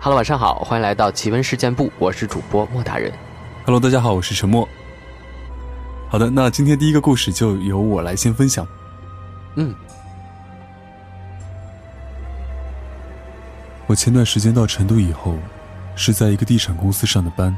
Hello，晚上好，欢迎来到奇闻事件部，我是主播莫大人。Hello，大家好，我是陈默。好的，那今天第一个故事就由我来先分享。嗯，我前段时间到成都以后，是在一个地产公司上的班。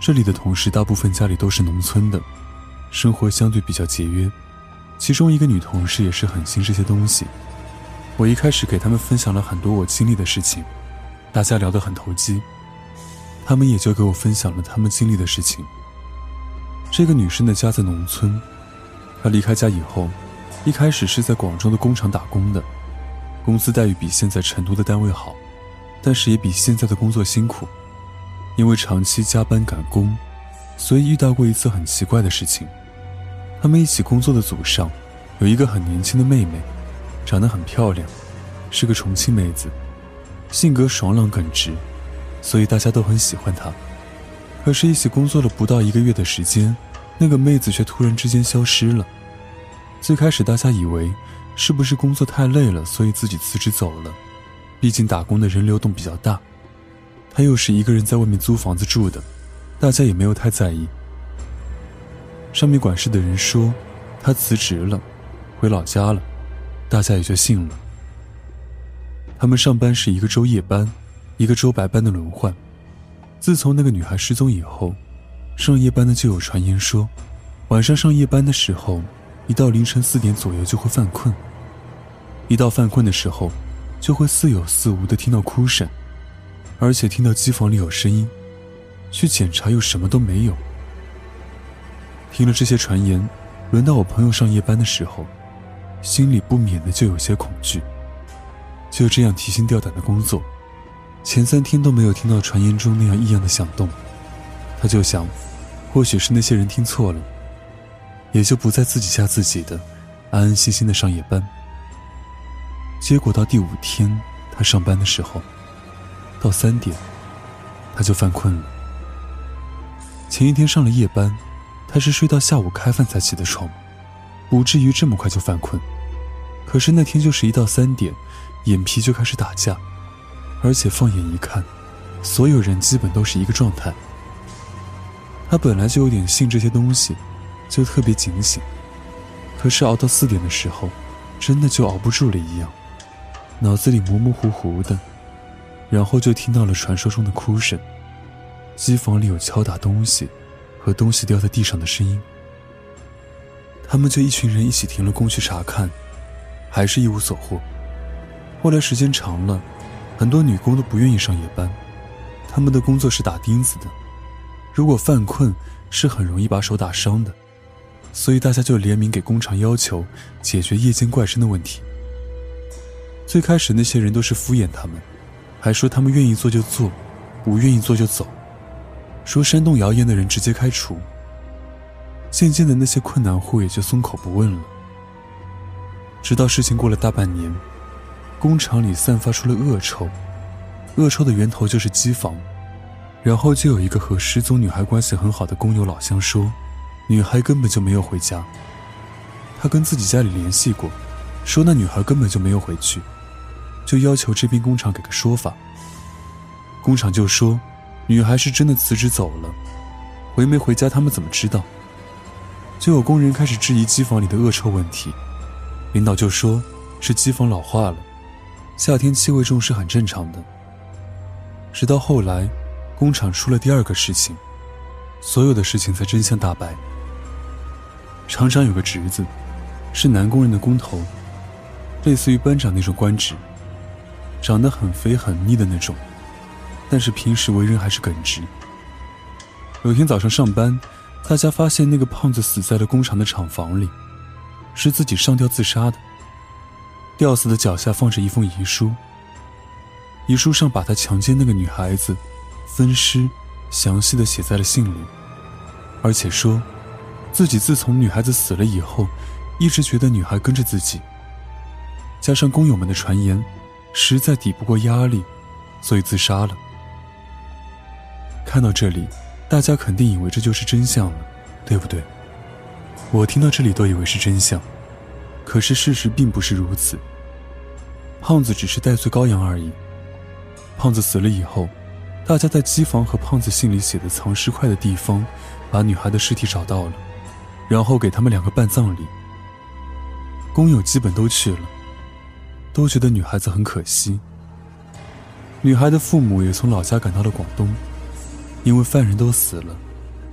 这里的同事大部分家里都是农村的，生活相对比较节约。其中一个女同事也是很信这些东西。我一开始给他们分享了很多我经历的事情，大家聊得很投机，他们也就给我分享了他们经历的事情。这个女生的家在农村，她离开家以后，一开始是在广州的工厂打工的，工资待遇比现在成都的单位好，但是也比现在的工作辛苦，因为长期加班赶工，所以遇到过一次很奇怪的事情。他们一起工作的组上，有一个很年轻的妹妹，长得很漂亮，是个重庆妹子，性格爽朗耿直，所以大家都很喜欢她。可是，一起工作了不到一个月的时间，那个妹子却突然之间消失了。最开始大家以为是不是工作太累了，所以自己辞职走了。毕竟打工的人流动比较大，她又是一个人在外面租房子住的，大家也没有太在意。上面管事的人说，他辞职了，回老家了，大家也就信了。他们上班是一个周夜班，一个周白班的轮换。自从那个女孩失踪以后，上夜班的就有传言说，晚上上夜班的时候，一到凌晨四点左右就会犯困。一到犯困的时候，就会似有似无的听到哭声，而且听到机房里有声音，去检查又什么都没有。听了这些传言，轮到我朋友上夜班的时候，心里不免的就有些恐惧。就这样提心吊胆的工作，前三天都没有听到传言中那样异样的响动，他就想，或许是那些人听错了，也就不再自己吓自己的，安安心心的上夜班。结果到第五天，他上班的时候，到三点，他就犯困了。前一天上了夜班。他是睡到下午开饭才起的床，不至于这么快就犯困。可是那天就是一到三点，眼皮就开始打架，而且放眼一看，所有人基本都是一个状态。他本来就有点信这些东西，就特别警醒。可是熬到四点的时候，真的就熬不住了一样，脑子里模模糊糊的，然后就听到了传说中的哭声，机房里有敲打东西。和东西掉在地上的声音，他们就一群人一起停了工去查看，还是一无所获。后来时间长了，很多女工都不愿意上夜班，他们的工作是打钉子的，如果犯困是很容易把手打伤的，所以大家就联名给工厂要求解决夜间怪声的问题。最开始那些人都是敷衍他们，还说他们愿意做就做，不愿意做就走。说煽动谣言的人直接开除。渐渐的，那些困难户也就松口不问了。直到事情过了大半年，工厂里散发出了恶臭，恶臭的源头就是机房。然后就有一个和失踪女孩关系很好的工友老乡说，女孩根本就没有回家。他跟自己家里联系过，说那女孩根本就没有回去，就要求这边工厂给个说法。工厂就说。女孩是真的辞职走了，回没回家他们怎么知道？就有工人开始质疑机房里的恶臭问题，领导就说是机房老化了，夏天气味重是很正常的。直到后来，工厂出了第二个事情，所有的事情才真相大白。厂长有个侄子，是男工人的工头，类似于班长那种官职，长得很肥很腻的那种。但是平时为人还是耿直。有天早上上班，大家发现那个胖子死在了工厂的厂房里，是自己上吊自杀的。吊死的脚下放着一封遗书，遗书上把他强奸那个女孩子分尸详细的写在了信里，而且说，自己自从女孩子死了以后，一直觉得女孩跟着自己。加上工友们的传言，实在抵不过压力，所以自杀了。看到这里，大家肯定以为这就是真相了，对不对？我听到这里都以为是真相，可是事实并不是如此。胖子只是代罪羔羊而已。胖子死了以后，大家在机房和胖子信里写的藏尸块的地方，把女孩的尸体找到了，然后给他们两个办葬礼。工友基本都去了，都觉得女孩子很可惜。女孩的父母也从老家赶到了广东，因为犯人都死了，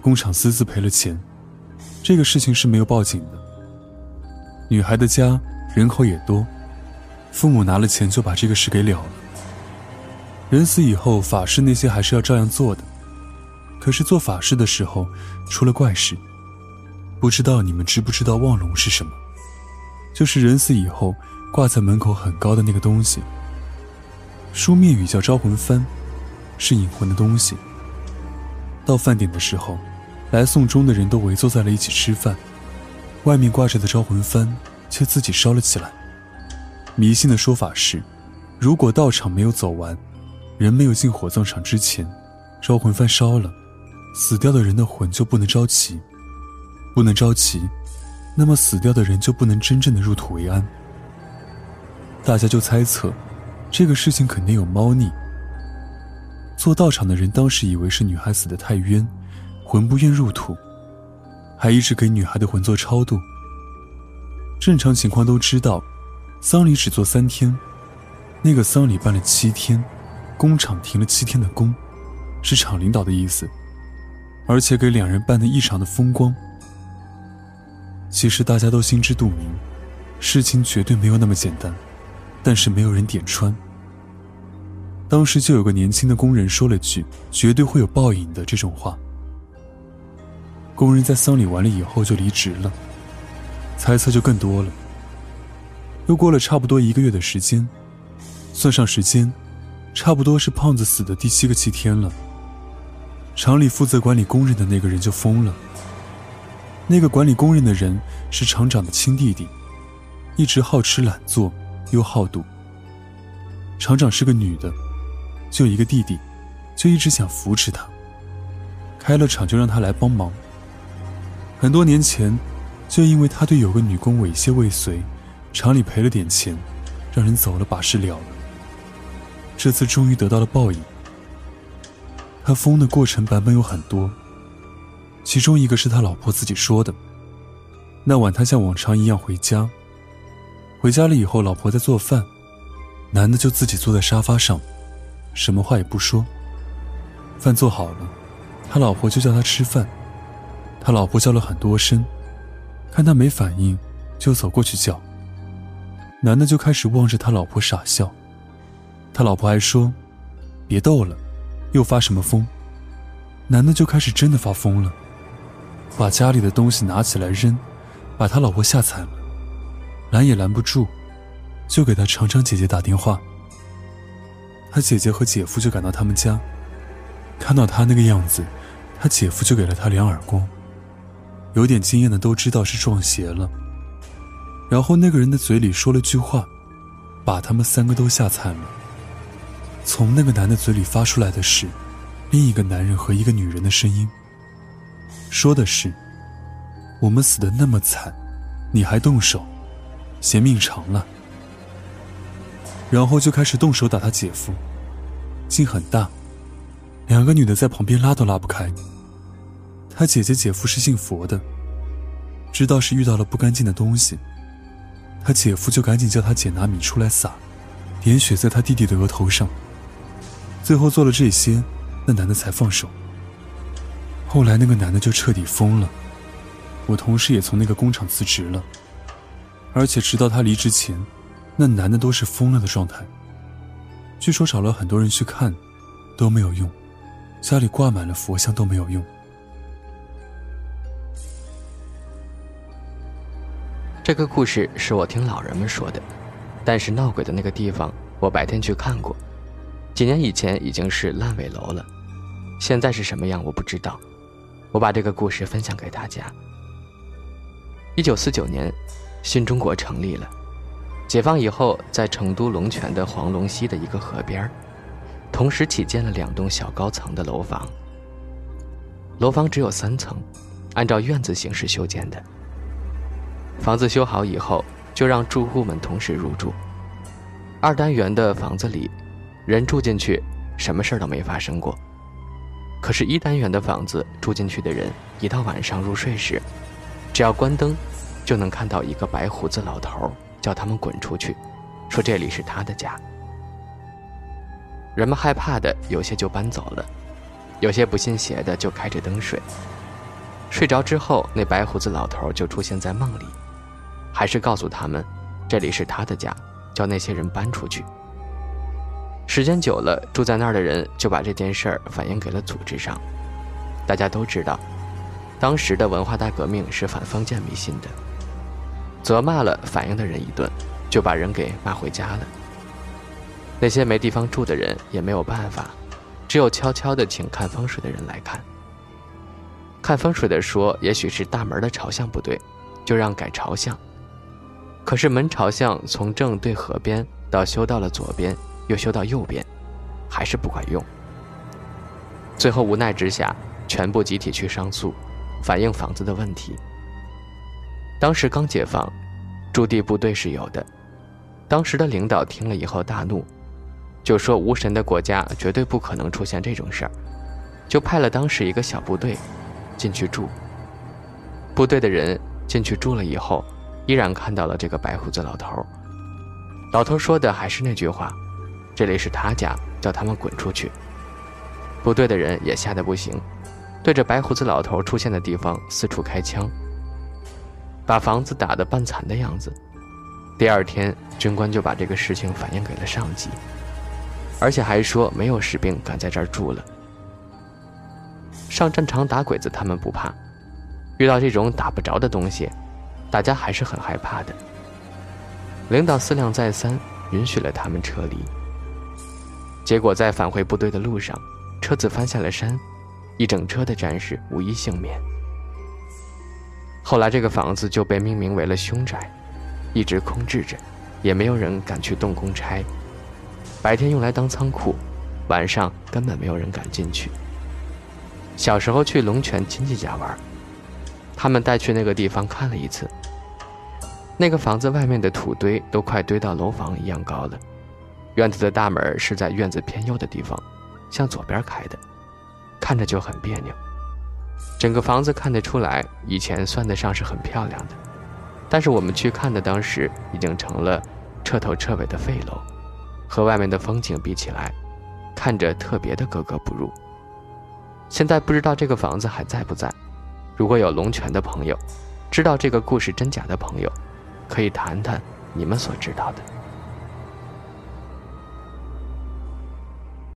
工厂私自赔了钱，这个事情是没有报警的。女孩的家人口也多，父母拿了钱就把这个事给了了。人死以后，法事那些还是要照样做的，可是做法事的时候出了怪事。不知道你们知不知道望龙是什么？就是人死以后挂在门口很高的那个东西。书面语叫招魂幡，是引魂的东西。到饭点的时候，来送终的人都围坐在了一起吃饭，外面挂着的招魂幡却自己烧了起来。迷信的说法是，如果道场没有走完，人没有进火葬场之前，招魂幡烧了，死掉的人的魂就不能招齐，不能招齐，那么死掉的人就不能真正的入土为安。大家就猜测。这个事情肯定有猫腻。做道场的人当时以为是女孩死的太冤，魂不愿入土，还一直给女孩的魂做超度。正常情况都知道，丧礼只做三天，那个丧礼办了七天，工厂停了七天的工，是厂领导的意思，而且给两人办的异常的风光。其实大家都心知肚明，事情绝对没有那么简单。但是没有人点穿。当时就有个年轻的工人说了句“绝对会有报应的”这种话。工人在丧礼完了以后就离职了，猜测就更多了。又过了差不多一个月的时间，算上时间，差不多是胖子死的第七个七天了。厂里负责管理工人的那个人就疯了。那个管理工人的人是厂长的亲弟弟，一直好吃懒做。又好赌。厂长是个女的，就一个弟弟，就一直想扶持他。开了厂就让他来帮忙。很多年前，就因为他对有个女工猥亵未遂，厂里赔了点钱，让人走了，把事了了。这次终于得到了报应。他疯的过程版本有很多，其中一个是他老婆自己说的。那晚他像往常一样回家。回家了以后，老婆在做饭，男的就自己坐在沙发上，什么话也不说。饭做好了，他老婆就叫他吃饭，他老婆叫了很多声，看他没反应，就走过去叫。男的就开始望着他老婆傻笑，他老婆还说：“别逗了，又发什么疯？”男的就开始真的发疯了，把家里的东西拿起来扔，把他老婆吓惨了。拦也拦不住，就给他长长姐姐打电话。他姐姐和姐夫就赶到他们家，看到他那个样子，他姐夫就给了他两耳光。有点经验的都知道是撞邪了。然后那个人的嘴里说了句话，把他们三个都吓惨了。从那个男的嘴里发出来的是另一个男人和一个女人的声音，说的是：“我们死的那么惨，你还动手。”嫌命长了，然后就开始动手打他姐夫，劲很大，两个女的在旁边拉都拉不开。他姐姐姐夫是信佛的，知道是遇到了不干净的东西，他姐夫就赶紧叫他姐拿米出来撒，点血在他弟弟的额头上。最后做了这些，那男的才放手。后来那个男的就彻底疯了，我同事也从那个工厂辞职了。而且直到他离职前，那男的都是疯了的状态。据说找了很多人去看，都没有用，家里挂满了佛像都没有用。这个故事是我听老人们说的，但是闹鬼的那个地方，我白天去看过，几年以前已经是烂尾楼了，现在是什么样我不知道。我把这个故事分享给大家。一九四九年。新中国成立了，解放以后，在成都龙泉的黄龙溪的一个河边同时起建了两栋小高层的楼房。楼房只有三层，按照院子形式修建的。房子修好以后，就让住户们同时入住。二单元的房子里，人住进去什么事儿都没发生过。可是，一单元的房子住进去的人，一到晚上入睡时，只要关灯，就能看到一个白胡子老头叫他们滚出去，说这里是他的家。人们害怕的，有些就搬走了，有些不信邪的就开着灯睡。睡着之后，那白胡子老头就出现在梦里，还是告诉他们，这里是他的家，叫那些人搬出去。时间久了，住在那儿的人就把这件事儿反映给了组织上。大家都知道，当时的文化大革命是反封建迷信的，责骂了反映的人一顿，就把人给骂回家了。那些没地方住的人也没有办法，只有悄悄地请看风水的人来看。看风水的说，也许是大门的朝向不对，就让改朝向。可是门朝向从正对河边到修到了左边。又修到右边，还是不管用。最后无奈之下，全部集体去上诉，反映房子的问题。当时刚解放，驻地部队是有的。当时的领导听了以后大怒，就说无神的国家绝对不可能出现这种事儿，就派了当时一个小部队进去住。部队的人进去住了以后，依然看到了这个白胡子老头。老头说的还是那句话。这里是他家，叫他们滚出去。部队的人也吓得不行，对着白胡子老头出现的地方四处开枪，把房子打得半残的样子。第二天，军官就把这个事情反映给了上级，而且还说没有士兵敢在这儿住了。上战场打鬼子他们不怕，遇到这种打不着的东西，大家还是很害怕的。领导思量再三，允许了他们撤离。结果在返回部队的路上，车子翻下了山，一整车的战士无一幸免。后来这个房子就被命名为了凶宅，一直空置着，也没有人敢去动工拆。白天用来当仓库，晚上根本没有人敢进去。小时候去龙泉亲戚家玩，他们带去那个地方看了一次，那个房子外面的土堆都快堆到楼房一样高了。院子的大门是在院子偏右的地方，向左边开的，看着就很别扭。整个房子看得出来，以前算得上是很漂亮的，但是我们去看的当时已经成了彻头彻尾的废楼，和外面的风景比起来，看着特别的格格不入。现在不知道这个房子还在不在，如果有龙泉的朋友，知道这个故事真假的朋友，可以谈谈你们所知道的。